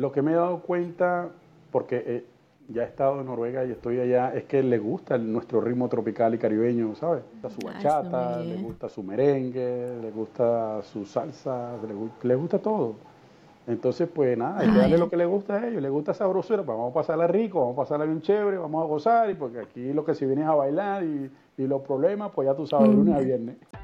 lo que me he dado cuenta, porque eh, ya he estado en Noruega y estoy allá, es que le gusta nuestro ritmo tropical y caribeño, ¿sabes? Le gusta su bachata, le gusta su merengue, le gusta su salsa, le, le gusta todo. Entonces, pues nada, hay que darle lo que le gusta a ellos, le gusta sabrosura, pues vamos a pasarla rico, vamos a pasarla bien chévere, vamos a gozar, y porque aquí lo que si vienes a bailar y, y los problemas, pues ya tú sabes, lunes a viernes.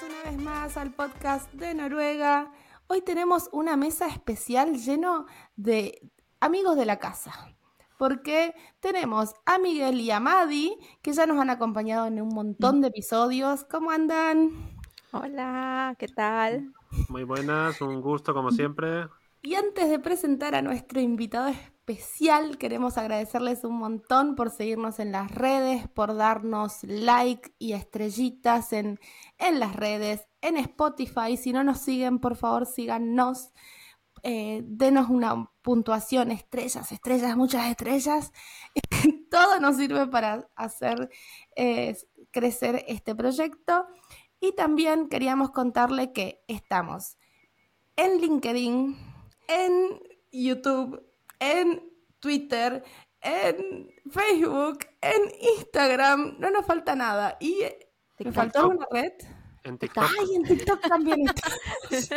una vez más al podcast de Noruega. Hoy tenemos una mesa especial lleno de amigos de la casa. Porque tenemos a Miguel y a Madi, que ya nos han acompañado en un montón de episodios. ¿Cómo andan? Hola, ¿qué tal? Muy buenas, un gusto como siempre. Y antes de presentar a nuestro invitado especial, queremos agradecerles un montón por seguirnos en las redes, por darnos like y estrellitas en, en las redes, en Spotify. Si no nos siguen, por favor, síganos. Eh, denos una puntuación, estrellas, estrellas, muchas estrellas. Todo nos sirve para hacer eh, crecer este proyecto. Y también queríamos contarle que estamos en LinkedIn, en YouTube, en Twitter, en Facebook, en Instagram, no nos falta nada. Y me faltó una red. En TikTok. Ay, en TikTok también Estamos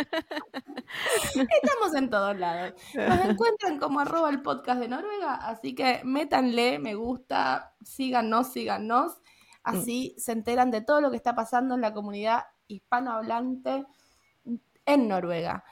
en todos lados. Nos encuentran como arroba el podcast de Noruega, así que métanle, me gusta, síganos, síganos. Así se enteran de todo lo que está pasando en la comunidad hispanohablante en Noruega.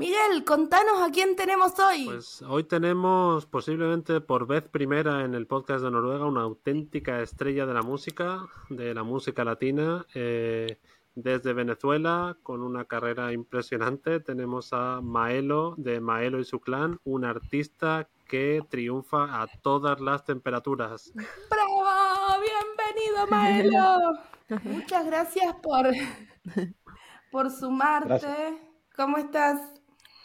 Miguel, contanos a quién tenemos hoy. Pues hoy tenemos posiblemente por vez primera en el podcast de Noruega una auténtica estrella de la música, de la música latina, eh, desde Venezuela, con una carrera impresionante. Tenemos a Maelo de Maelo y su clan, un artista que triunfa a todas las temperaturas. ¡Bravo! ¡Bienvenido, Maelo! Muchas gracias por, por sumarte. Gracias. ¿Cómo estás?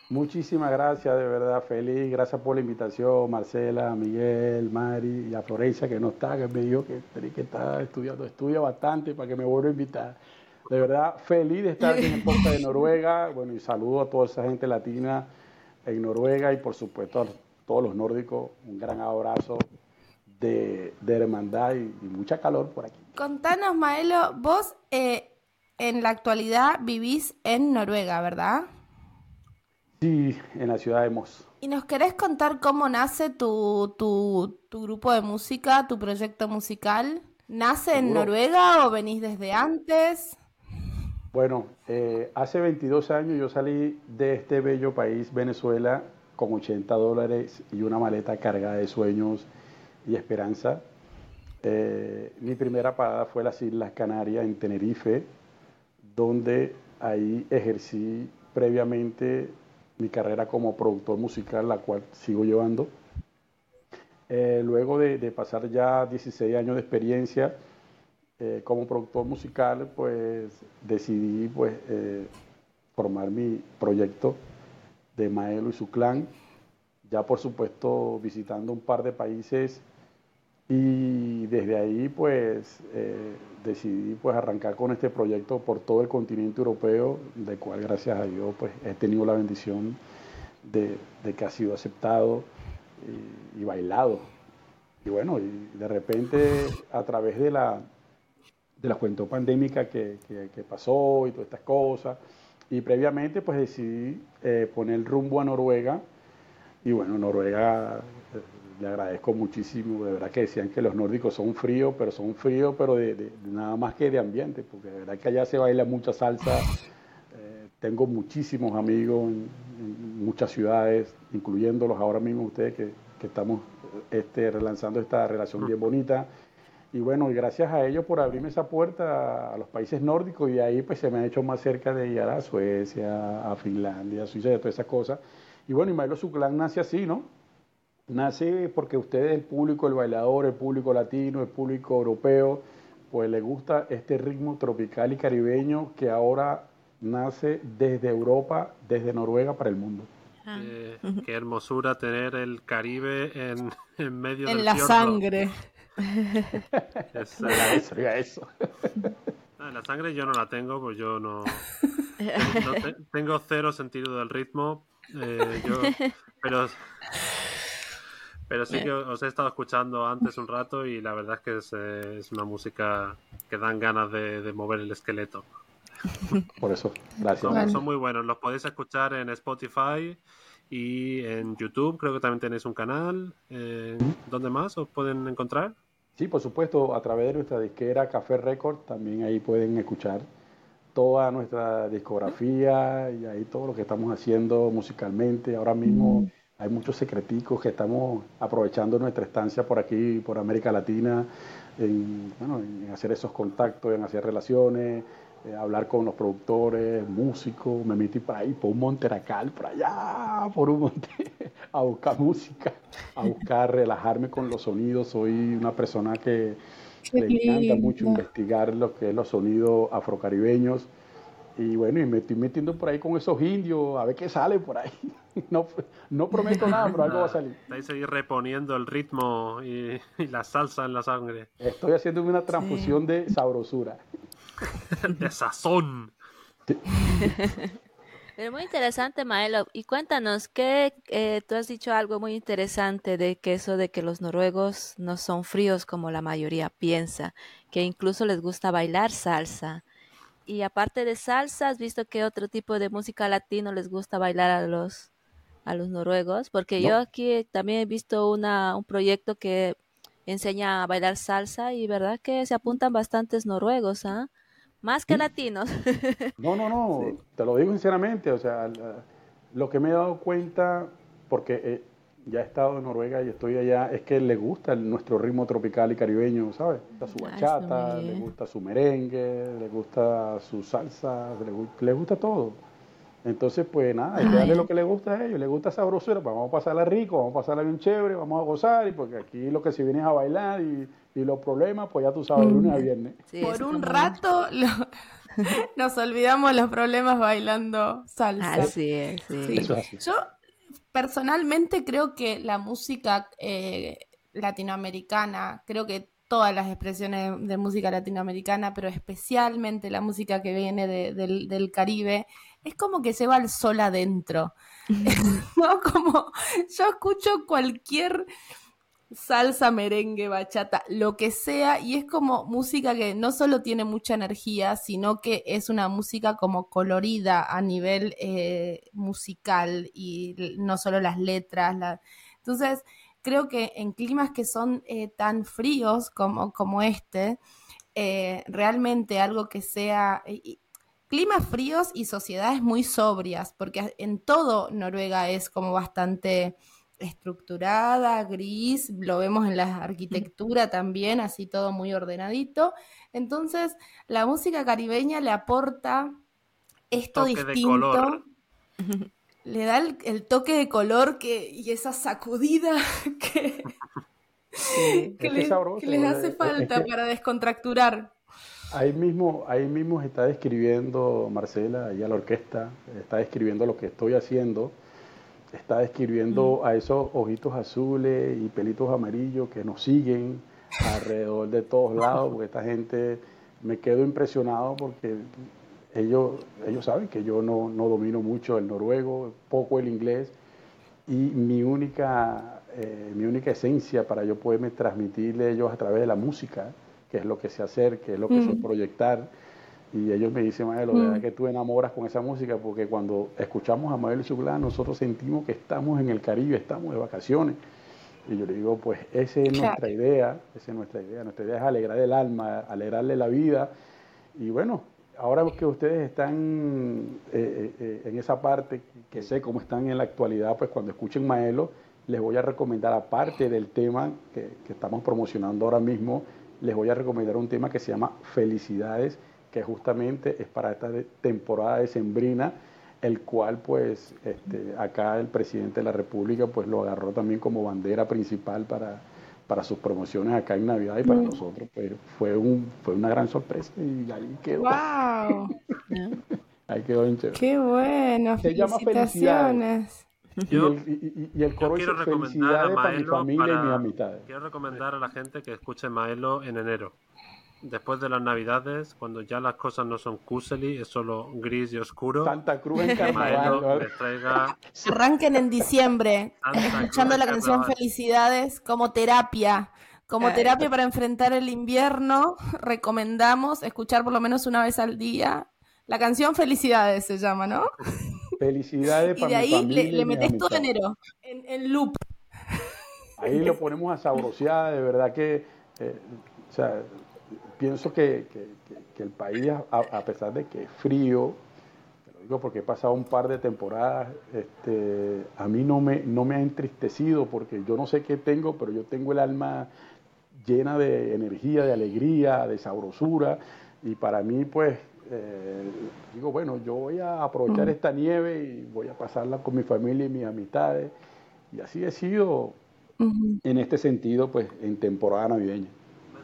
Muchísimas gracias, de verdad, feliz. Gracias por la invitación, Marcela, Miguel, Mari y a Florencia, que no está, que me dijo que tenía que estar estudiando, estudia bastante para que me vuelva a invitar. De verdad, feliz de estar en el podcast de Noruega. Bueno, y saludo a toda esa gente latina en Noruega y, por supuesto, a todos los nórdicos. Un gran abrazo de, de hermandad y, y, mucha calor por aquí. Contanos, Maelo, vos eh, en la actualidad vivís en Noruega, ¿verdad? Sí, en la ciudad de Moss. ¿Y nos querés contar cómo nace tu, tu, tu grupo de música, tu proyecto musical? ¿Nace ¿Seguro? en Noruega o venís desde antes? Bueno, eh, hace 22 años yo salí de este bello país, Venezuela, con 80 dólares y una maleta cargada de sueños y esperanza. Eh, mi primera parada fue las Islas Canarias, en Tenerife, donde ahí ejercí previamente mi carrera como productor musical, la cual sigo llevando. Eh, luego de, pasar ya 16 años de experiencia eh, como productor musical, pues decidí pues, eh, formar mi proyecto de Maelo y su clan, ya por supuesto visitando un par de países y desde ahí pues decidí pues arrancar con este proyecto por todo el continente europeo, del cual gracias a Dios pues he tenido la bendición de, que ha sido aceptado y, bailado. Y bueno, y de repente a través de la, de la cuestión pandémica que, que, que, pasó y todas estas cosas, y previamente pues decidí eh, poner rumbo a Noruega, y bueno, Noruega le agradezco muchísimo, de verdad que decían que los nórdicos son fríos, pero son fríos, pero de, de, de, nada más que de ambiente, porque de verdad que allá se baila mucha salsa. Eh, tengo muchísimos amigos en, muchas ciudades, incluyéndolos ahora mismo ustedes que, que estamos este, relanzando esta relación bien bonita. Y bueno, y gracias a ellos por abrirme esa puerta a los países nórdicos y de ahí pues se me ha hecho más cerca de ir a Suecia, a Finlandia, a Suiza a todas esas cosas. Y bueno, y Maelo Suclán nace así, ¿no? Nace porque ustedes, el público, el bailador, el público latino, el público europeo, pues le gusta este ritmo tropical y caribeño que ahora nace desde Europa, desde Noruega para el mundo. Ah. Eh, qué hermosura tener el Caribe en, en medio en del la fiordo. sangre. Eso, diga eso. no, la sangre yo no la tengo, pues yo no, no te- tengo cero sentido del ritmo. eh, yo- pero, pero sí que os he estado escuchando antes un rato y la verdad es que es, eh, es una música que dan ganas de, de mover el esqueleto. Por eso, gracias. Son, Vale. son muy buenos. Los podéis escuchar en Spotify y en YouTube. Creo que también tenéis un canal. Eh, ¿Dónde más os pueden encontrar? Sí, por supuesto, a través de nuestra disquera Café Record también ahí pueden escuchar toda nuestra discografía y ahí todo lo que estamos haciendo musicalmente. Ahora mismo hay muchos secreticos que estamos aprovechando nuestra estancia por aquí, por América Latina, en, bueno, en hacer esos contactos, en hacer relaciones, eh, hablar con los productores, músicos. Me metí por ahí, por un Monteracal, por allá, por un monte, a buscar música, a buscar relajarme con los sonidos. Soy una persona que le encanta mucho investigar lo que es los sonidos afrocaribeños. Y bueno, y me estoy metiendo por ahí con esos indios, a ver qué sale por ahí. No, no prometo nada, pero algo va a salir. Estáis ahí reponiendo el ritmo y, y la salsa en la sangre. Estoy haciendo una transfusión de sabrosura. De sazón. Pero muy interesante, Maelo. Y cuéntanos, que tú has dicho algo muy interesante de que eso de que los noruegos no son fríos como la mayoría piensa, que incluso les gusta bailar salsa. Y aparte de salsa, ¿has visto qué otro tipo de música latino les gusta bailar a los, a los noruegos? Porque No. yo aquí también he visto una, un proyecto que enseña a bailar salsa y verdad que se apuntan bastantes noruegos, ¿ah? Más que Sí. latinos. No, no, no, te lo digo sinceramente, o sea, lo que me he dado cuenta, porque eh, ya he estado en Noruega y estoy allá, es que le gusta el- nuestro ritmo tropical y caribeño, ¿sabes? Le gusta su Ah, bachata, le gusta su merengue, le gusta su salsa, le, le gusta todo. Entonces, pues nada, hay que darle lo que le gusta a ellos, le gusta sabrosura, pues vamos a pasarla rico, vamos a pasarla bien chévere, vamos a gozar, y porque aquí lo que se viene es a bailar y, y los problemas, pues ya tú sabes, de lunes a viernes. Sí, Por un rato lo- nos olvidamos los problemas bailando salsa. Así es, sí. Sí. Eso es así. Yo personalmente creo que la música eh, latinoamericana, creo que todas las expresiones de música latinoamericana, pero especialmente la música que viene de- del, del Caribe, es como que lleva el sol adentro. ¿no? Como yo escucho cualquier salsa, merengue, bachata, lo que sea, y es como música que no solo tiene mucha energía, sino que es una música como colorida a nivel eh, musical y no solo las letras. Entonces, creo que en climas que son eh, tan fríos como, como este, eh, realmente algo que sea... climas fríos y sociedades muy sobrias, porque en todo Noruega es como bastante estructurada, gris, lo vemos en la arquitectura también, así todo muy ordenadito. Entonces, la música caribeña le aporta esto Toque distinto, le da el, el toque de color que, y esa sacudida que, que, Es que le- es sabroso, que les es- hace es falta que- para descontracturar. Ahí mismo, ahí mismo está describiendo Marcela, y a la orquesta, está describiendo lo que estoy haciendo, está describiendo a esos ojitos azules y pelitos amarillos que nos siguen alrededor de todos lados, porque esta gente me quedo impresionado porque ellos, ellos saben que yo no, no domino mucho el noruego, poco el inglés, y mi única, eh, mi única esencia para yo poderme transmitirle a ellos a través de la música, que es lo que sé hacer, que es lo que Mm. proyectar. Y ellos me dicen, Maelo, de Mm. verdad que tú enamoras con esa música, porque cuando escuchamos a Maelo Chuglá, nosotros sentimos que estamos en el Caribe, estamos de vacaciones. Y yo le digo, pues esa es Claro. nuestra idea, esa es nuestra idea. Nuestra idea es alegrar el alma, alegrarle la vida. Y bueno, ahora que ustedes están eh, eh, en esa parte, que sé cómo están en la actualidad, pues cuando escuchen Maelo, les voy a recomendar, aparte del tema que, que estamos promocionando ahora mismo, les voy a recomendar un tema que se llama Felicidades, que justamente es para esta de- temporada decembrina el cual pues este, acá el presidente de la República pues lo agarró también como bandera principal para, para sus promociones acá en Navidad y para Mm. nosotros pues fue un fue una gran sorpresa y ahí quedó ¡Wow! ahí quedó bien chévere. ¡Qué bueno! Se llama Felicitaciones. y, Yo- el, y- el coro quiero dice recomendar a felicidades para mi Maelo familia y mis amistades Quiero recomendar a la gente que escuche Maelo en enero. Después de las navidades, cuando ya las cosas no son kuseli, es solo gris y oscuro. Santa Cruz en carnaval traiga Arranquen en diciembre Santa escuchando Cruz la canción carnaval. Felicidades como terapia. Como terapia para enfrentar el invierno, recomendamos escuchar por lo menos una vez al día. La canción Felicidades se llama, ¿no? felicidades Y para de mi ahí le, y le metes todo enero en, en loop. Ahí lo ponemos a sabrosear, de verdad que, eh, o sea, pienso que, que- el país, a, a pesar de que es frío, te lo digo porque he pasado un par de temporadas, este, a mí no me, no me ha entristecido porque yo no sé qué tengo, pero yo tengo el alma llena de energía, de alegría, de sabrosura, y para mí, pues, eh, digo, bueno, yo voy a aprovechar esta nieve y voy a pasarla con mi familia y mis amistades, y así he sido en este sentido, pues, en temporada navideña.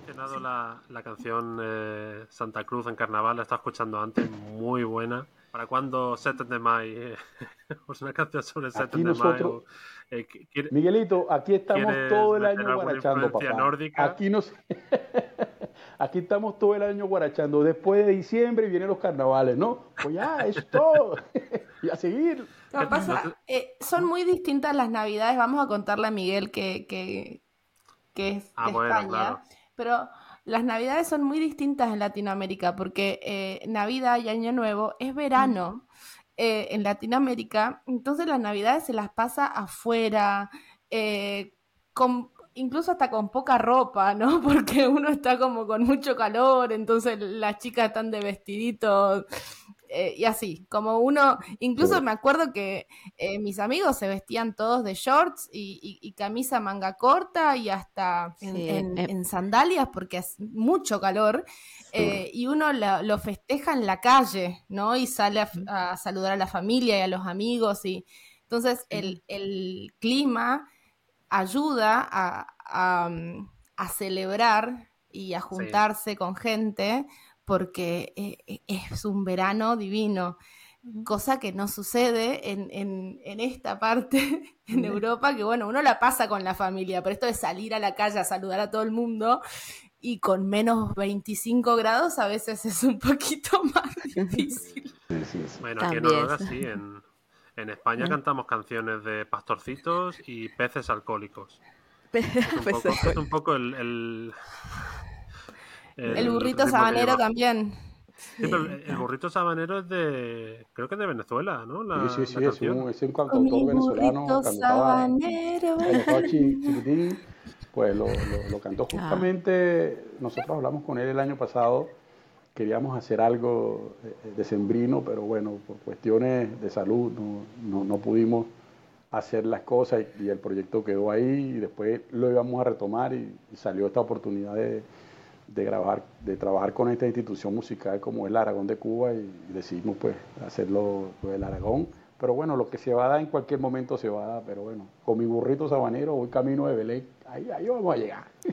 Mencionado la, la canción eh, Santa Cruz en carnaval, la estaba escuchando antes, muy buena. ¿Para cuándo 7 de mayo? pues una canción sobre el 7 Aquí de nosotros- mayo. Eh, quiere- Miguelito, aquí estamos ¿Quieres todo el año guarachando, papá. nórdica? Aquí nos Aquí estamos todo el año guarachando. Después de diciembre vienen los carnavales, ¿no? Pues ya, eso es todo. y a seguir. Lo que pasa, eh, son muy distintas las navidades. Vamos a contarle a Miguel que, que, que es Ah, de bueno, España. claro. Pero las navidades son muy distintas en Latinoamérica porque eh, Navidad y Año Nuevo es verano eh, en Latinoamérica. Entonces las navidades se las pasa afuera, eh, con, incluso hasta con poca ropa, ¿no? Porque uno está como con mucho calor, entonces las chicas están de vestiditos eh, y así, como uno, incluso me acuerdo que eh, mis amigos se vestían todos de shorts y, y- y camisa manga corta y hasta en, Sí, en- eh. en sandalias porque hace mucho calor eh, y uno la- lo festeja en la calle, ¿no? Y sale a, saludar a la familia y a los amigos y entonces el, el clima ayuda a, a, mm, a celebrar y a juntarse con gente porque eh, eh, es un verano divino, cosa que no sucede en, en- en esta parte, en Europa, que bueno, uno la pasa con la familia, pero esto de salir a la calle a saludar a todo el mundo y con menos 25 grados a veces es un poquito más difícil. Sí, sí, sí. Bueno, aquí en. Noruega sí, en, en España cantamos canciones de pastorcitos y peces alcohólicos. Es un poco, es un poco el, el, El burrito sabanero también. Sí, pero el, burrito sabanero es de. Creo que es de Venezuela, ¿no? La, Sí, sí, sí, la es un, es un cantautor venezolano. burrito sabanero. chiquitín, pues lo, lo- lo cantó Ah. justamente. Nosotros hablamos con él el año pasado. Queríamos hacer algo eh, decembrino, pero bueno, por cuestiones de salud no, no, no pudimos hacer las cosas y, y el proyecto quedó ahí y después lo íbamos a retomar y, y salió esta oportunidad de, de grabar, de trabajar con esta institución musical como el Aragón de Cuba y, decidimos pues hacerlo pues, el Aragón. Pero bueno, lo que se va a dar en cualquier momento se va a dar, pero bueno, con mi burrito sabanero voy camino de Belén, ahí, ahí vamos a llegar.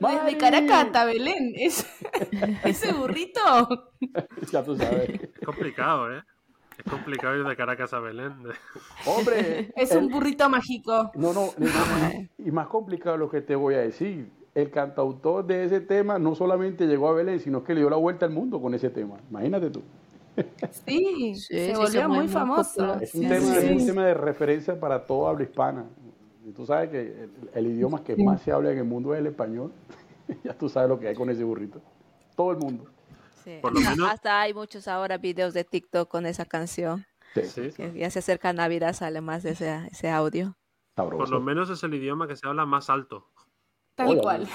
Desde. Caracas hasta Belén. es- ese burrito. ya tú sabes. Es complicado, ¿eh? Es complicado ir de Caracas a Belén. Hombre, Es el- un burrito mágico. No, no, no, no, y más complicado lo que te voy a decir. El cantautor de ese tema no solamente llegó a Belén, sino que le dio la vuelta al mundo con ese tema. Imagínate tú. Sí, Sí, se volvió muy, muy, famoso. Es un, Sí, tema, sí, es un tema de referencia para toda habla hispana. Y tú sabes que el, el idioma que más se habla en el mundo es el español. ya tú sabes lo que hay con ese burrito. Todo el mundo. Sí. Por lo Hasta- menos- Hasta hay muchos ahora videos de TikTok con esa canción. Sí, Sí. Que ya se acerca Navidad, sale más de ese, ese audio. sabroso. Por lo menos es el idioma que se habla más alto. Tal cual.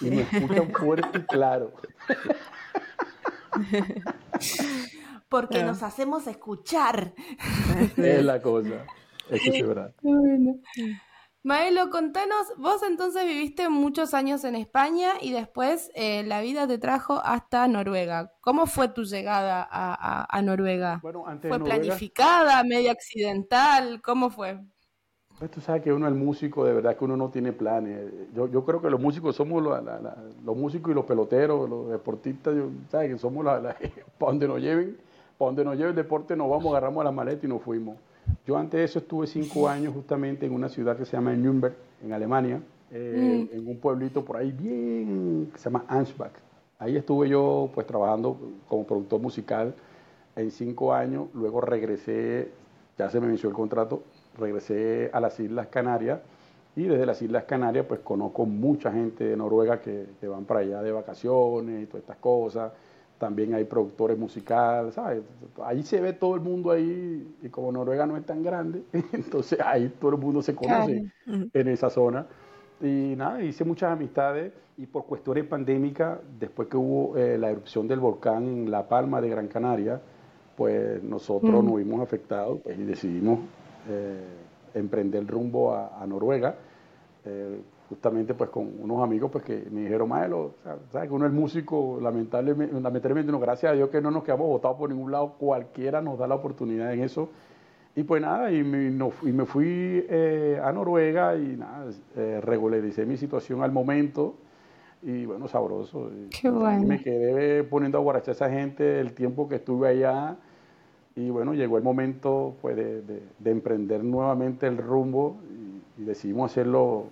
Y, y me escuchan fuerte y claro. Porque nos hacemos escuchar. es la cosa. Eso es verdad. Bueno. Maelo, contanos, vos entonces viviste muchos años en España y después eh, la vida te trajo hasta Noruega. ¿Cómo fue tu llegada a, Noruega? ¿Fue planificada, medio accidental? ¿Cómo fue? Pues tú sabes que uno es el músico, de verdad que uno no tiene planes. Yo, yo creo que los músicos somos los músicos y los peloteros, los deportistas, ¿sabes? Que somos la, para donde nos lleven, para donde nos lleve el deporte nos vamos, agarramos la maleta y nos fuimos. Yo antes de eso estuve cinco años justamente en una ciudad que se llama Nürnberg, en Alemania, eh, mm. en un pueblito por ahí bien, que se llama Ansbach. Ahí estuve yo pues trabajando como productor musical en cinco años, luego regresé, ya se me venció el contrato, regresé a las Islas Canarias y desde las Islas Canarias pues conozco mucha gente de Noruega que, que van para allá de vacaciones y todas estas cosas también hay productores musicales, ¿sabes? Ahí se ve todo el mundo ahí, y como Noruega no es tan grande, entonces ahí todo el mundo se conoce en esa zona. Y nada, hice muchas amistades y por cuestiones pandémicas, después que hubo eh, la erupción del volcán en La Palma de Gran Canaria, pues nosotros nos vimos afectados pues, y decidimos emprender el rumbo a, Noruega. Eh, justamente pues con unos amigos pues que me dijeron, Maelo, sabes que uno es músico, lamentablemente, lamentablemente no, gracias a Dios que no nos quedamos votados por ningún lado, cualquiera nos da la oportunidad en eso. Y pues nada, y me, y me fui eh, a Noruega y nada, eh, regularicé mi situación al momento y bueno, sabroso. Qué bueno. me quedé poniendo a guarachar a esa gente el tiempo que estuve allá y bueno, llegó el momento pues de, de, emprender nuevamente el rumbo y decidimos hacerlo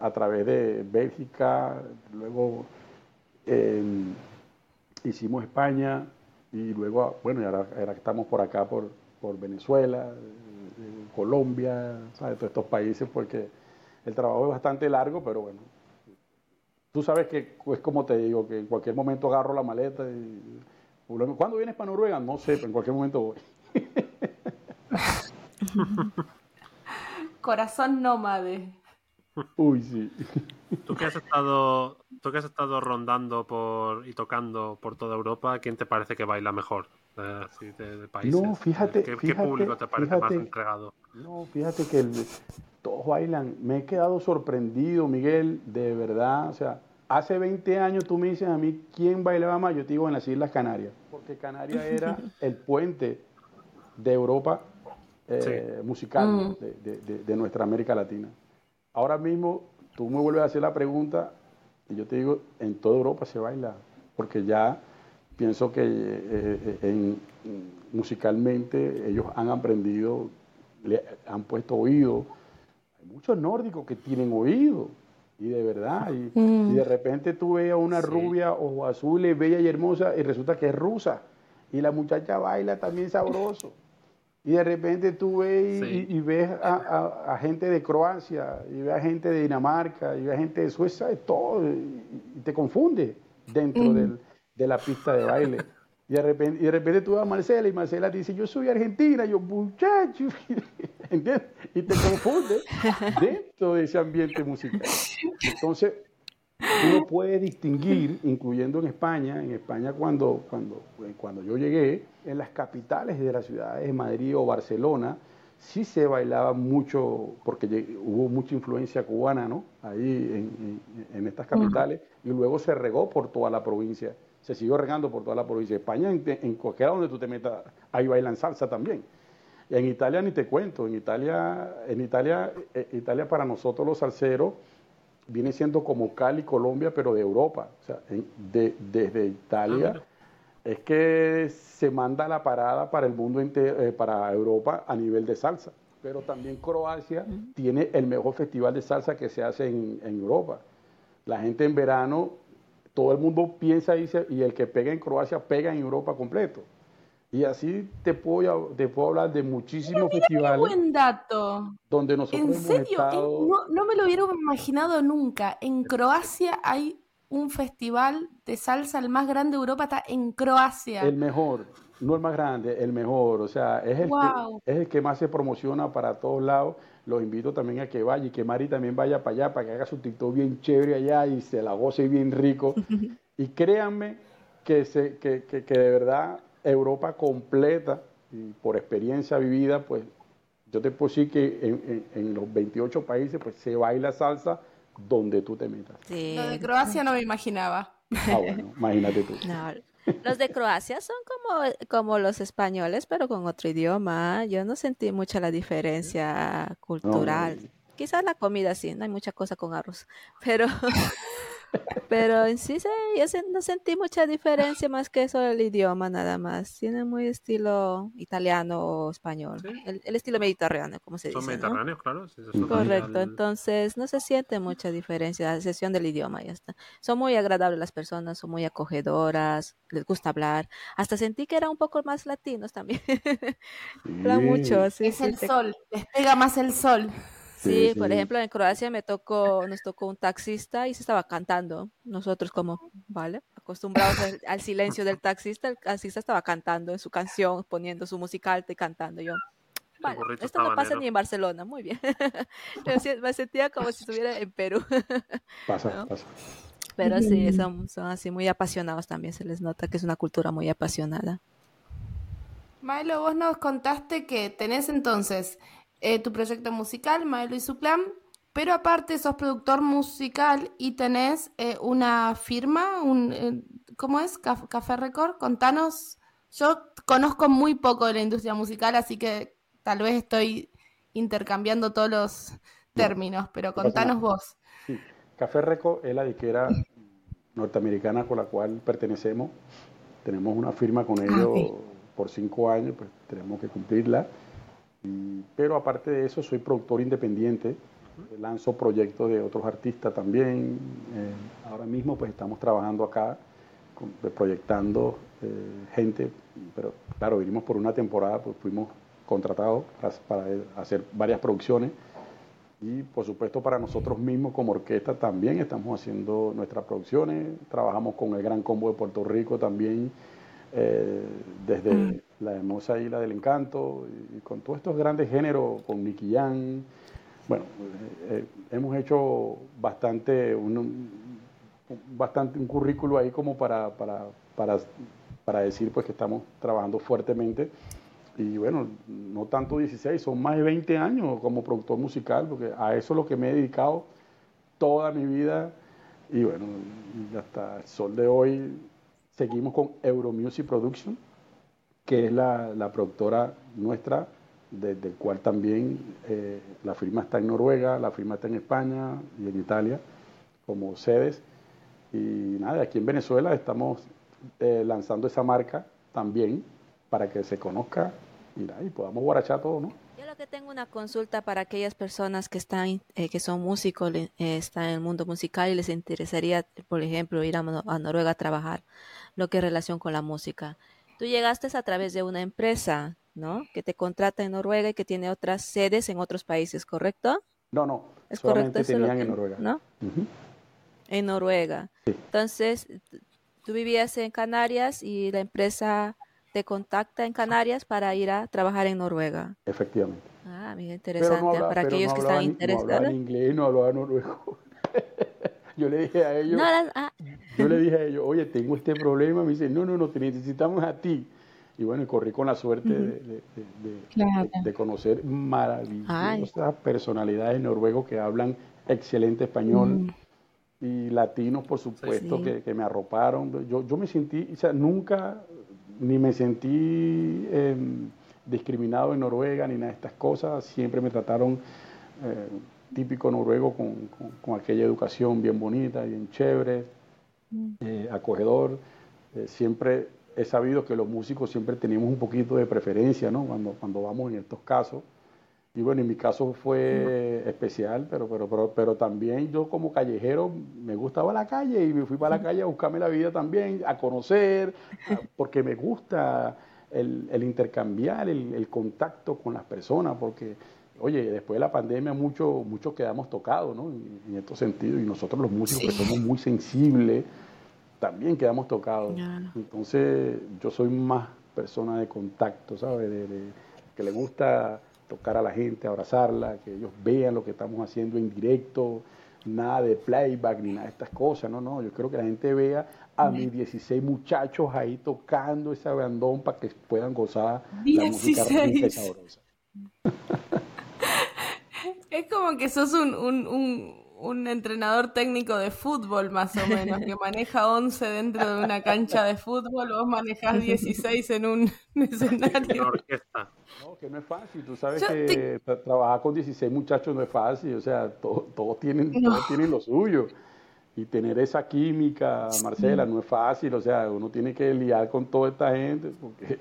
a través de Bélgica, luego hicimos España y luego, bueno, y ahora, estamos por acá, por, por Venezuela, eh, Colombia, ¿sabes? todos estos países, porque el trabajo es bastante largo, pero bueno, tú sabes que es como te digo, que en cualquier momento agarro la maleta y... ¿Cuándo vienes para Noruega? No sé, pero en cualquier momento voy. Corazón nómade. Uy, sí. Tú que has estado, tú que has estado rondando por y tocando por toda Europa, ¿quién te parece que baila mejor eh, de, países? No, fíjate, ¿Qué, público te parece más entregado? No, fíjate que todos bailan. Me he quedado sorprendido, Miguel, de verdad. O sea, hace 20 años tú me dices a mí quién bailaba más, yo te digo en las Islas Canarias, porque Canarias era el puente de Europa eh, musical mm. de nuestra América Latina. Ahora mismo tú me vuelves a hacer la pregunta y yo te digo, en toda Europa se baila, porque ya pienso que eh, eh, musicalmente ellos han aprendido, le han puesto oído. Hay muchos nórdicos que tienen oído, y de verdad, y, mm. de repente tú ves a una rubia ojo azul, bella y hermosa, y resulta que es rusa, y la muchacha baila también sabroso. Y de repente tú ves y, ves a, gente de Croacia, y ves a gente de Dinamarca, y ves a gente de Suecia, de todo, y, te confunde dentro mm. de la pista de baile. Y de, repente, y de repente tú ves a Marcela y Marcela te dice, yo soy argentina, yo muchacho, ¿entiendes? Y te confunde dentro de ese ambiente musical. Entonces, uno puede distinguir, incluyendo en España, en España cuando, cuando, cuando yo llegué, en las capitales de las ciudades de Madrid o Barcelona, sí se bailaba mucho, porque hubo mucha influencia cubana, ¿no? Ahí en, estas capitales, y luego se regó por toda la provincia, se siguió regando por toda la provincia. España, en, en cualquiera donde tú te metas, ahí bailan salsa también. En Italia ni te cuento, en Italia, en Italia, eh, Italia para nosotros los salseros, viene siendo como Cali, Colombia, pero de Europa. O sea, de, desde Italia ah, es que se manda la parada para el mundo entero, eh, para Europa a nivel de salsa. Pero también Croacia tiene el mejor festival de salsa que se hace en, Europa. La gente en verano, todo el mundo piensa y, y el que pega en Croacia pega en Europa completo. Y así te puedo, te puedo hablar de muchísimos festivales. buen dato. Donde nosotros ¿En serio? no, me lo hubiera imaginado nunca. En Croacia hay un festival de salsa, el más grande de Europa está en Croacia. El mejor, no el más grande, el mejor. O sea, es el, que, es el que más se promociona para todos lados. Los invito también a que vaya y que Mari también vaya para allá para que haga su TikTok bien chévere allá y se la goce bien rico. y créanme que, se, que, que, que de verdad Europa completa, y por experiencia vivida, pues yo te puedo decir que en, en, en los 28 países pues se baila salsa donde tú te metas. Sí. Lo de Croacia no me imaginaba. Ah, bueno, imagínate tú. No, los de Croacia son como, como los españoles, pero con otro idioma. Yo no sentí mucha la diferencia cultural. No, Quizás la comida sí, no hay mucha cosa con arroz, pero pero en sí se- yo se- no sentí mucha diferencia más que eso el idioma nada más. Tiene muy estilo italiano o español, Sí. el, el estilo mediterráneo, como se Son dice, ¿no? mediterráneos, claro. sí, eso Correcto, entonces no se siente mucha diferencia, a excepción del idioma, ya está. Son muy agradables las personas, son muy acogedoras, les gusta hablar. Hasta sentí que eran un poco más latinos también. Hablan Sí. mucho, sí, es sí, el te- sol, les pega más el sol. Sí, Sí, por sí. ejemplo, en Croacia me tocó, nos tocó un taxista y se estaba cantando. Nosotros como, vale, acostumbrados al, al silencio del taxista, el taxista estaba cantando en su canción, poniendo su música alta y cantando. Yo, vale, esto no pasa sabanero. ni en Barcelona, muy bien. Me sentía como si estuviera en Perú. Pasa, ¿no? pasa. Pero sí, son, son así muy apasionados también, se les nota que es una cultura muy apasionada. Maelo, vos nos contaste que tenés entonces eh, tu proyecto musical, Maelo y su clan, pero aparte sos productor musical y tenés eh, una firma, un, eh, ¿cómo es? Caf- Café Record. Contanos, yo conozco muy poco de la industria musical, así que tal vez estoy intercambiando todos los términos, pero contanos vos. Sí. Café Reco es la disquera norteamericana con la cual pertenecemos. Tenemos una firma con ellos ok. por cinco años, pues tenemos que cumplirla. Pero aparte de eso, soy productor independiente. Lanzo proyectos de otros artistas también. Eh, ahora mismo, pues estamos trabajando acá, proyectando eh, gente. Pero claro, vinimos por una temporada, pues fuimos contratados para, para hacer varias producciones. Y por supuesto para nosotros mismos como orquesta también estamos haciendo nuestras producciones, trabajamos con el Gran Combo de Puerto Rico también, eh, desde la hermosa isla del encanto y, con todos estos grandes géneros, con Nicky Jam. Bueno, eh, eh, hemos hecho bastante un, bastante un currículo ahí como para, para, para, para decir pues que estamos trabajando fuertemente. Y bueno, no tanto 16, son más de 20 años como productor musical, porque a eso es lo que me he dedicado toda mi vida. Y bueno, hasta el sol de hoy seguimos con Euromusic Production, que es la, productora nuestra, desde cual también eh, la firma está en Noruega, la firma está en España y en Italia como sedes. Y nada, aquí en Venezuela estamos eh, lanzando esa marca también para que se conozca y, podamos guarachar todo, ¿no? Yo lo que tengo una consulta para aquellas personas que están, eh, que son músicos, eh, están en el mundo musical y les interesaría, por ejemplo, ir a, Nor- a Noruega a trabajar, lo que es relación con la música. Tú llegaste a través de una empresa, ¿no? Que te contrata en Noruega y que tiene otras sedes en otros países, ¿correcto? No, no, Es correcto solamente lo tenían que- en Noruega. ¿no? En Noruega. Sí. Entonces, tú vivías en Canarias y la empresa te contacta en Canarias para ir a trabajar en Noruega. Efectivamente. Ah, mira, interesante. no hablaba, para aquellos no que hablaba están ni- no hablaba interesados. inglés, no hablaba noruego. yo le dije a ellos, No, ah, yo le dije a ellos, oye, tengo este problema. Me dice, no, no, no, te necesitamos a ti. Y bueno, corrí con la suerte de, de- de- de- Claro. de- de conocer maravillosas personalidades noruegos que hablan excelente español. Y latinos, por supuesto, Sí. que, que me arroparon. Yo, yo me sentí, o sea, nunca ni me sentí eh, discriminado en Noruega ni nada de estas cosas. Siempre me trataron eh, típico noruego con, con- con aquella educación bien bonita, bien chévere, eh, acogedor. Eh, siempre he sabido que los músicos siempre tenemos un poquito de preferencia, ¿no? Cuando, cuando vamos en estos casos. Y bueno, en mi caso fue especial, pero, pero, pero, pero también yo como callejero me gustaba la calle y me fui para la calle a buscarme la vida también, a conocer, porque me gusta el, el intercambiar, el, el contacto con las personas, porque, oye, después de la pandemia muchos muchos quedamos tocados, ¿no? En, en estos sentidos, y nosotros los músicos que somos muy sensibles, también quedamos tocados. Entonces, yo soy más persona de contacto, ¿sabes? De, de- que le gusta tocar a la gente, abrazarla, que ellos vean lo que estamos haciendo en directo, nada de playback ni nada de estas cosas, no, no, yo creo que la gente vea a mis 16 muchachos ahí tocando ese bandón para que puedan gozar la música rica y 16. sabrosa. Es como que sos un, un, un, un entrenador técnico de fútbol, más o menos, que maneja 11 dentro de una cancha de fútbol, vos manejás 16 en un escenario. orquesta. No, que no es fácil. Tú sabes que tra- trabajar con 16 muchachos no es fácil. O sea, to- todos tienen, todos tienen lo suyo. Y tener esa química, Marcela, no es fácil. O sea, uno tiene que liar con toda esta gente porque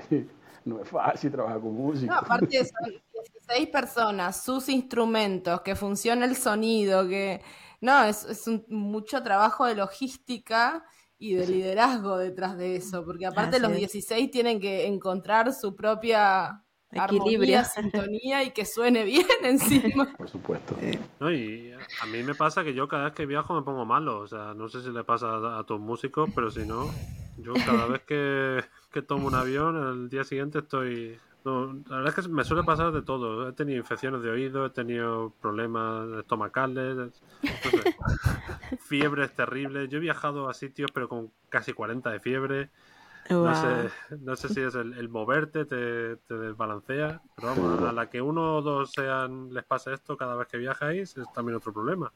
no es fácil trabajar con música. No, aparte son 16 personas, sus instrumentos, que funciona el sonido, que... No, es, es un- mucho trabajo de logística y de liderazgo detrás de eso, porque aparte Así los es. 16 tienen que encontrar su propia Equilibrio. armonía, sintonía y que suene bien encima. Por supuesto. No, y a mí me pasa que yo cada vez que viajo me pongo malo. O sea, no sé si le pasa a, a tus músicos, pero si no, yo cada vez que, que tomo un avión, el día siguiente estoy... no, la verdad es que me suele pasar de todo. He tenido infecciones de oído, he tenido problemas estomacales, no sé, fiebres terribles. Yo he viajado a sitios pero con casi 40 de fiebre. No sé, no sé si es el, el moverte, te, te desbalancea, pero vamos, a la que uno o dos sean, les pase esto cada vez que viajáis, es también otro problema.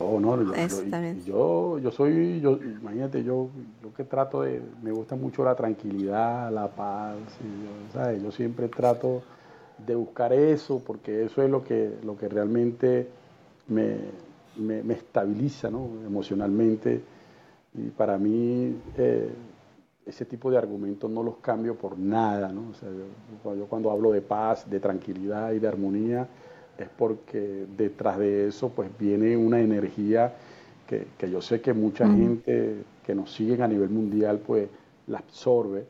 Oh, no, yo, Eso yo- también. yo, yo soy, yo, imagínate, yo, yo que trato de, me gusta mucho la tranquilidad, la paz, y yo, ¿sabes? Yo siempre trato de buscar eso, porque eso es lo que, lo que realmente me, me, me estabiliza, ¿no? Emocionalmente. Y para mí, eh, ese tipo de argumentos no los cambio por nada, ¿no? O sea, yo, yo cuando hablo de paz, de tranquilidad y de armonía, es porque detrás de eso pues viene una energía que, que yo sé que mucha gente que nos siguen a nivel mundial pues la absorbe.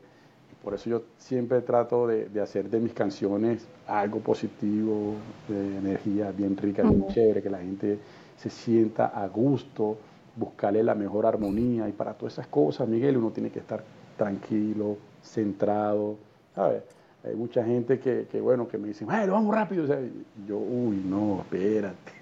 Y por eso yo siempre trato de, de hacer de mis canciones algo positivo, de energía bien rica, bien chévere, que la gente se sienta a gusto, buscarle la mejor armonía. Y para todas esas cosas, Miguel, uno tiene que estar tranquilo, centrado, ¿sabes? Hay mucha gente que, que, bueno, que me dicen, "Ay, lo vamos rápido. O sea, yo, uy, no, espérate.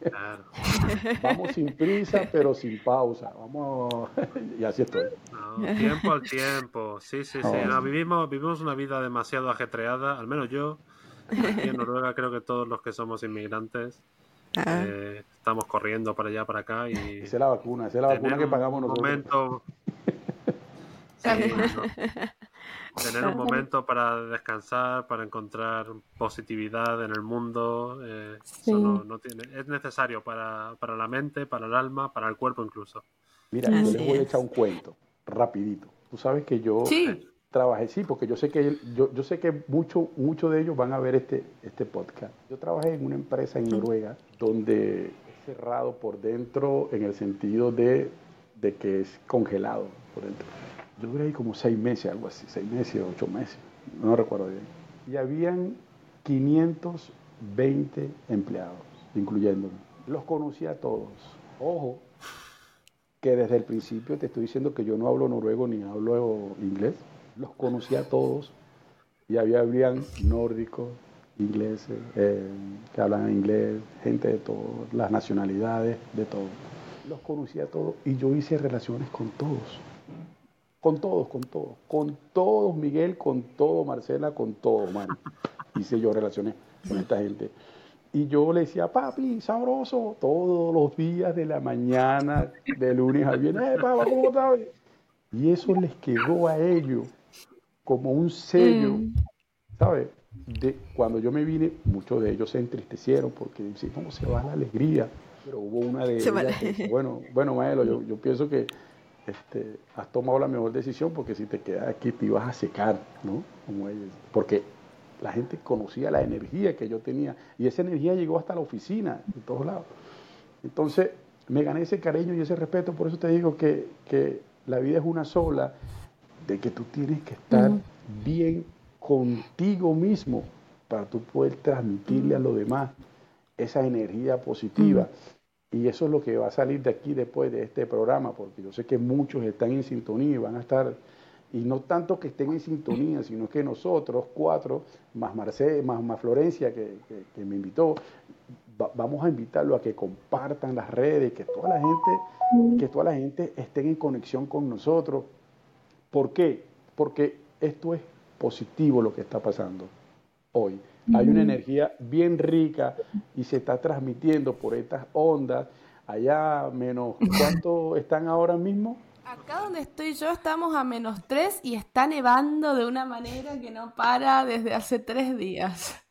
Claro. Vamos sin prisa, pero sin pausa. Vamos. y así estoy. No, tiempo al tiempo, sí, sí, sí. No, vivimos, vivimos una vida demasiado ajetreada, al menos yo. Aquí en Noruega creo que todos los que somos inmigrantes Ah. eh, estamos corriendo para allá, para acá y Esa es la vacuna, esa es la vacuna que pagamos nosotros. momento Sí, no. Tener un momento para descansar para encontrar positividad en el mundo eh, Sí. eso no, no tiene es necesario para, para la mente para el alma para el cuerpo incluso Mira, yo les voy a echar un cuento, rapidito. Tú sabes que yo Sí. trabajé, sí, porque yo sé que yo, yo sé que muchos mucho de ellos van a ver este, este podcast. Yo trabajé en una empresa en Noruega donde es cerrado por dentro en el sentido de, de que es congelado por dentro. Duré ahí como seis meses, algo así, seis meses, ocho meses, no recuerdo bien. Y habían 520 empleados, incluyéndome. Los conocí a todos. Ojo, que desde el principio te estoy diciendo que yo no hablo noruego ni hablo inglés. Los conocí a todos y había habían nórdicos, ingleses, eh, que hablan inglés, gente de todas las nacionalidades, de todo. Los conocí a todos y yo hice relaciones con todos. Con todos, con todos. Con todos, Miguel, con todo, Marcela, con todo, mano. Hice yo relaciones con esta gente. Y yo le decía, papi, sabroso, todos los días de la mañana, de lunes a viernes, eh, papá, ¿cómo estás? Y eso les quedó a ellos como un sello, Mm. ¿sabes? De, cuando yo me vine, muchos de ellos se entristecieron porque dicen, ¿cómo se va la alegría? Pero hubo una de ellas la- que bueno, bueno, Maelo, yo, yo pienso que este, has tomado la mejor decisión porque si te quedas aquí te ibas a secar, ¿no? Como ellos. Porque la gente conocía la energía que yo tenía y esa energía llegó hasta la oficina, de todos lados. Entonces, me gané ese cariño y ese respeto, por eso te digo que, que la vida es una sola, de que tú tienes que estar bien contigo mismo para tú poder transmitirle a los demás esa energía positiva. Y eso es lo que va a salir de aquí después de este programa, porque yo sé que muchos están en sintonía y van a estar, y no tanto que estén en sintonía, sino que nosotros cuatro, más Marcel, más, más Florencia que, que- me invitó, va- vamos a invitarlo a que compartan las redes, que toda la gente, que toda la gente esté en conexión con nosotros. ¿Por qué? Porque esto es positivo lo que está pasando. Hoy. Hay una energía bien rica y se está transmitiendo por estas ondas. Allá menos, ¿cuánto están ahora mismo? Acá donde estoy yo estamos a menos 3 y está nevando de una manera que no para desde hace tres días.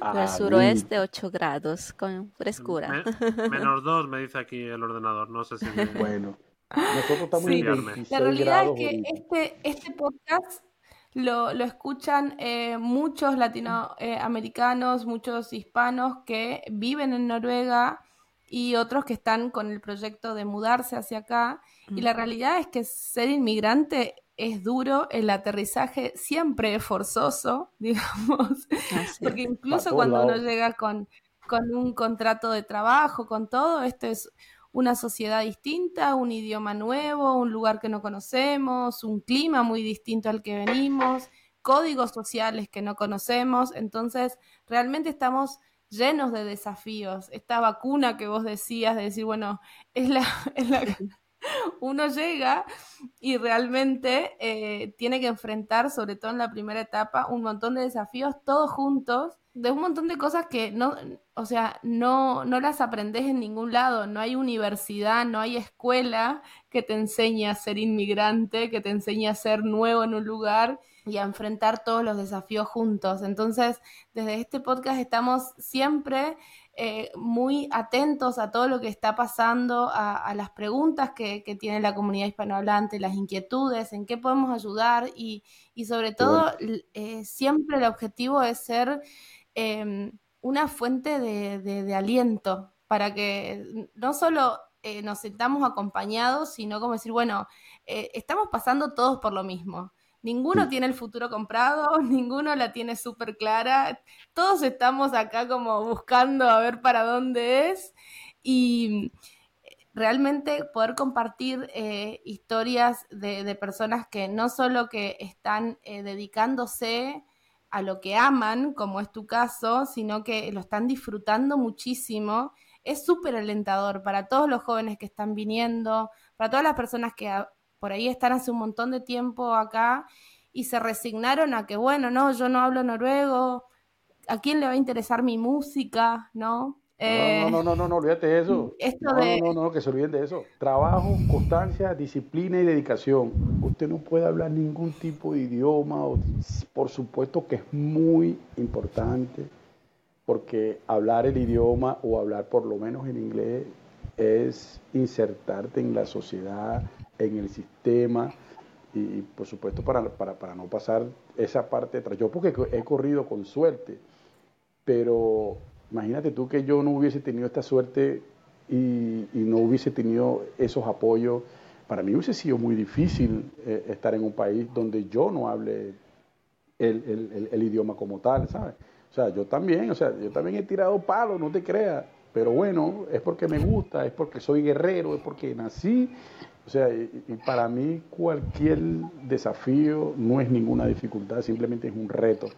Al ah, suroeste 8 grados, con frescura. menos 2 me dice aquí el ordenador, no sé si... Bueno, nosotros estamos sí. La realidad es que este, este podcast lo, lo escuchan eh, muchos latinoamericanos, muchos hispanos que viven en Noruega y otros que están con el proyecto de mudarse hacia acá. Y la realidad es que ser inmigrante es duro, el aterrizaje siempre es forzoso, digamos, porque incluso cuando uno llega con, con un contrato de trabajo, con todo, esto es una sociedad distinta, un idioma nuevo, un lugar que no conocemos, un clima muy distinto al que venimos, códigos sociales que no conocemos, entonces realmente estamos llenos de desafíos. Esta vacuna que vos decías de decir, bueno, es la, es la uno llega y realmente eh, tiene que enfrentar, sobre todo en la primera etapa, un montón de desafíos todos juntos, de un montón de cosas que no, o sea, no, no las aprendes en ningún lado, no hay universidad, no hay escuela que te enseñe a ser inmigrante, que te enseñe a ser nuevo en un lugar y a enfrentar todos los desafíos juntos. Entonces, desde este podcast estamos siempre eh, muy atentos a todo lo que está pasando, a, las preguntas que, tiene la comunidad hispanohablante, las inquietudes, en qué podemos ayudar y, sobre todo eh, siempre el objetivo es ser em, una fuente de, aliento para que no solo eh, nos sentamos acompañados, sino como decir, bueno, estamos pasando todos por lo mismo. Ninguno tiene el futuro comprado, ninguno la tiene súper clara. Todos estamos acá como buscando a ver para dónde es. Y realmente poder compartir eh, historias de, personas que no solo que están eh, dedicándose a lo que aman, como es tu caso, sino que lo están disfrutando muchísimo, es súper alentador para todos los jóvenes que están viniendo, para todas las personas que por ahí están hace un montón de tiempo acá y se resignaron a que, bueno, no, yo no hablo noruego, ¿a quién le va a interesar mi música? ¿No? No, no, no, no, no, olvídate de eso. no, no, no, que se olviden de eso. Trabajo, constancia, disciplina y dedicación. Usted no puede hablar ningún tipo de idioma. Por supuesto que es muy importante, porque hablar el idioma o hablar por lo menos en inglés es insertarte en la sociedad, en el sistema y, por supuesto para, para, no pasar esa parte atrás. Yo porque he corrido con suerte, pero imagínate tú que yo no hubiese tenido esta suerte y, no hubiese tenido esos apoyos. Para mí hubiese sido muy difícil eh, estar en un país donde yo no hable el, idioma como tal, ¿sabes? O sea, yo también, o sea, yo también he tirado palos, no te creas, pero bueno, es porque me gusta, es porque soy guerrero, es porque nací o sea, y, para mí cualquier desafío no es ninguna dificultad, simplemente es un reto.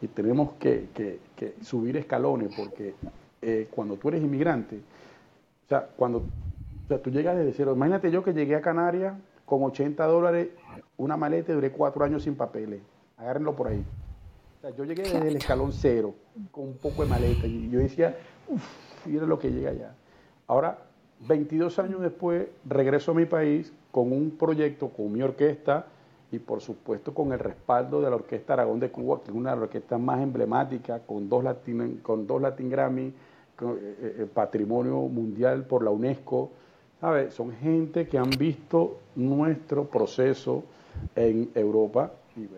Y tenemos que, subir escalones porque eh, cuando tú eres inmigrante, o sea, cuando tú llegas desde cero, imagínate yo que llegué a Canarias con 80 dólares, una maleta y duré cuatro años sin papeles. Agárrenlo por ahí. O sea, yo llegué desde el escalón cero, con un poco de maleta, y yo decía, uff, mira lo que llega allá. Ahora 22 años después regreso a mi país con un proyecto, con mi orquesta y por supuesto con el respaldo de la Orquesta Aragón de Cuba, que es una de las orquestas más emblemáticas, con dos Latin, con dos Latin Grammy, con, eh, eh, patrimonio mundial por la UNESCO. ¿Sabes? Son gente que han visto nuestro proceso en Europa y.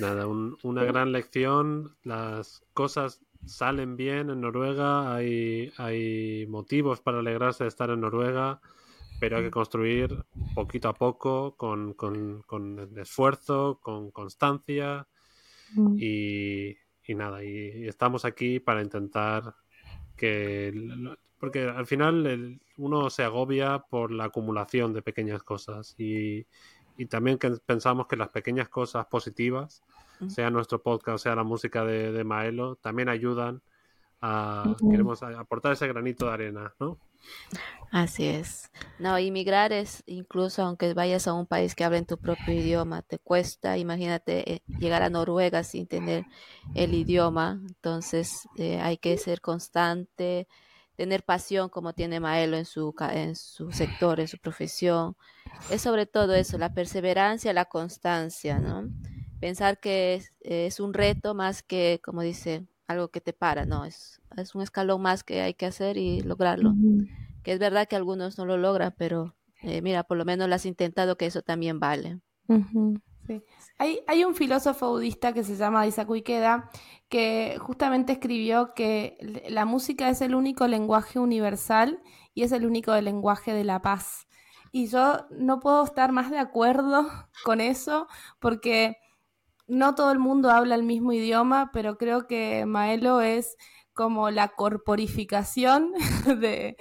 Nada, una gran lección. Las cosas salen bien en Noruega, hay, hay motivos para alegrarse de estar en Noruega, pero hay que construir poquito a poco, con, esfuerzo, con constancia mm. y, nada, y, estamos aquí para intentar que... Porque al final uno se agobia por la acumulación de pequeñas cosas y, y también que pensamos que las pequeñas cosas positivas sea nuestro podcast, sea la música de, Maelo, también ayudan a, queremos aportar ese granito de arena, ¿no? Así es. No, inmigrar es, incluso aunque vayas a un país que habla en tu propio idioma, te cuesta, imagínate, eh, llegar a Noruega sin tener el idioma, entonces eh, hay que ser constante, tener pasión como tiene Maelo en su, en su sector, en su profesión. Es sobre todo eso, la perseverancia, la constancia, ¿no? Pensar que es, es un reto más que, como dice, algo que te para, no, es, es un escalón más que hay que hacer y lograrlo que es verdad que algunos no lo logran, pero eh, mira, por lo menos lo has intentado, que eso también vale. sí. hay, hay, un filósofo budista que se llama Isaku Ikeda que justamente escribió que la música es el único lenguaje universal y es el único lenguaje de la paz. Y yo no puedo estar más de acuerdo con eso porque no todo el mundo habla el mismo idioma, pero creo que Maelo es como la corporificación de,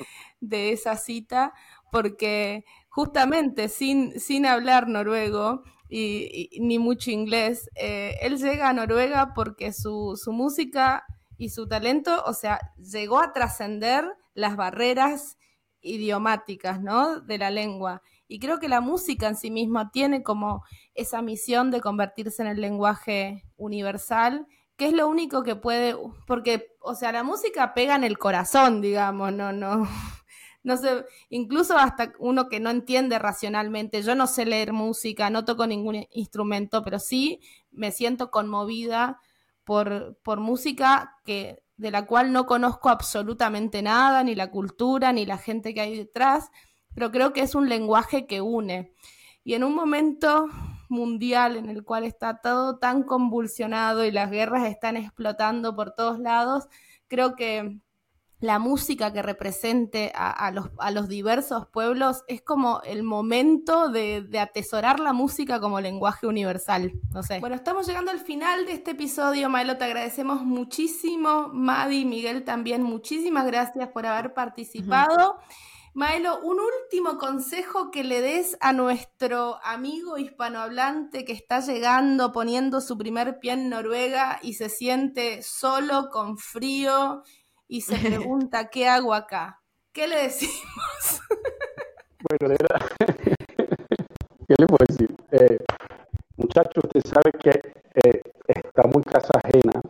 esa cita, porque justamente sin, sin hablar noruego y, ni mucho inglés, eh, él llega a Noruega porque su, su música y su talento, o sea, llegó a trascender las barreras idiomáticas, ¿no? De la lengua. Y creo que la música en sí misma tiene como esa misión de convertirse en el lenguaje universal, que es lo único que puede, porque, o sea, la música pega en el corazón, digamos, no, no, no sé, incluso hasta uno que no entiende racionalmente, yo no sé leer música, no toco ningún instrumento, pero sí me siento conmovida por, por música que, de la cual no conozco absolutamente nada, ni la cultura, ni la gente que hay detrás, pero creo que es un lenguaje que une. Y en un momento mundial en el cual está todo tan convulsionado y las guerras están explotando por todos lados, creo que la música que represente a, los, a los, diversos pueblos es como el momento de, atesorar la música como lenguaje universal. No sé. Bueno, estamos llegando al final de este episodio, Maelo. Te agradecemos muchísimo. Madi, Miguel también, muchísimas gracias por haber participado. Maelo, un último consejo que le des a nuestro amigo hispanohablante que está llegando, poniendo su primer pie en Noruega y se siente solo, con frío y se pregunta, ¿qué hago acá? ¿Qué le decimos? bueno, de verdad, ¿qué le puedo decir? Eh, muchacho, usted sabe que eh, estamos en casa ajena,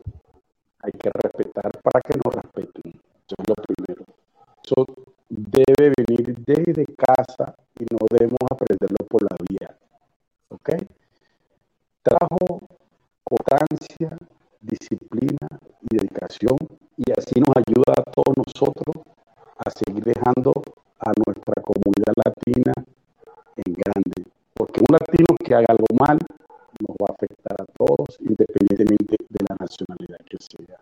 hay que respetar para que nos respeten, eso es lo primero. Eso debe venir desde casa y no debemos aprenderlo por la vía. ¿Ok? Trabajo, constancia, disciplina dedicación y así nos ayuda a todos nosotros a seguir dejando a nuestra comunidad latina en grande. Porque un latino que haga algo mal nos va a afectar a todos independientemente de la nacionalidad que sea.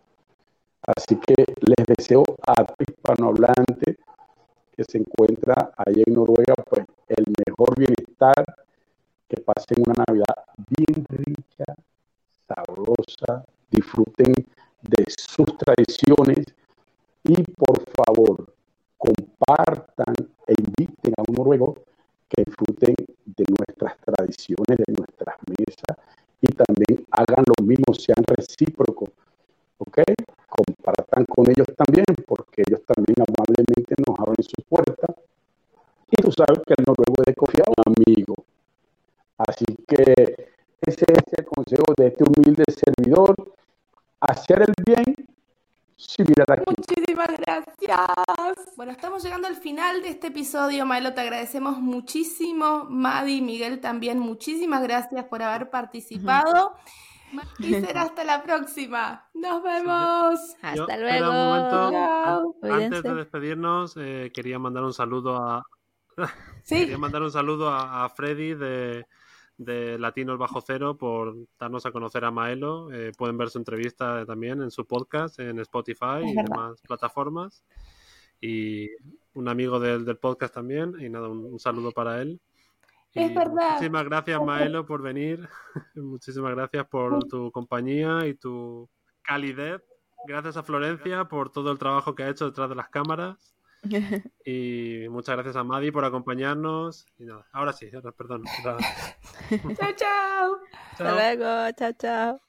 Así que les deseo a hispanohablante que se encuentra ahí en Noruega, pues el mejor bienestar, que pasen una Navidad bien rica, sabrosa, disfruten de sus tradiciones y por favor compartan e inviten a un noruego que disfruten de nuestras tradiciones, de nuestras mesas y también hagan lo mismo, sean recíprocos, ¿ok? Compartan con ellos también, porque ellos también amablemente puertas. Y tú sabes que el noruego es de confiar un amigo. Así que ese es el consejo de este humilde servidor hacer el bien sin mirar aquí. Muchísimas gracias. Bueno, estamos llegando al final de este episodio, Maelo. Te agradecemos muchísimo. Madi, Miguel también, muchísimas gracias por haber participado. Y será hasta la próxima. Nos vemos. Hasta luego. antes de despedirnos, eh, quería mandar un saludo a. quería mandar un saludo a Freddy de de Latinos Bajo Cero por darnos a conocer a Maelo. Eh, pueden ver su entrevista también en su podcast, en Spotify y demás plataformas. Y un amigo del, del podcast también. Y nada, un, saludo para él. Es verdad. Muchísimas gracias, Maelo, por venir. muchísimas gracias por tu compañía y tu calidez. Gracias a Florencia por todo el trabajo que ha hecho detrás de las cámaras. Y muchas gracias a Madi por acompañarnos. Y nada, ahora sí, perdón. chao, chao. Hasta luego, chao, chao.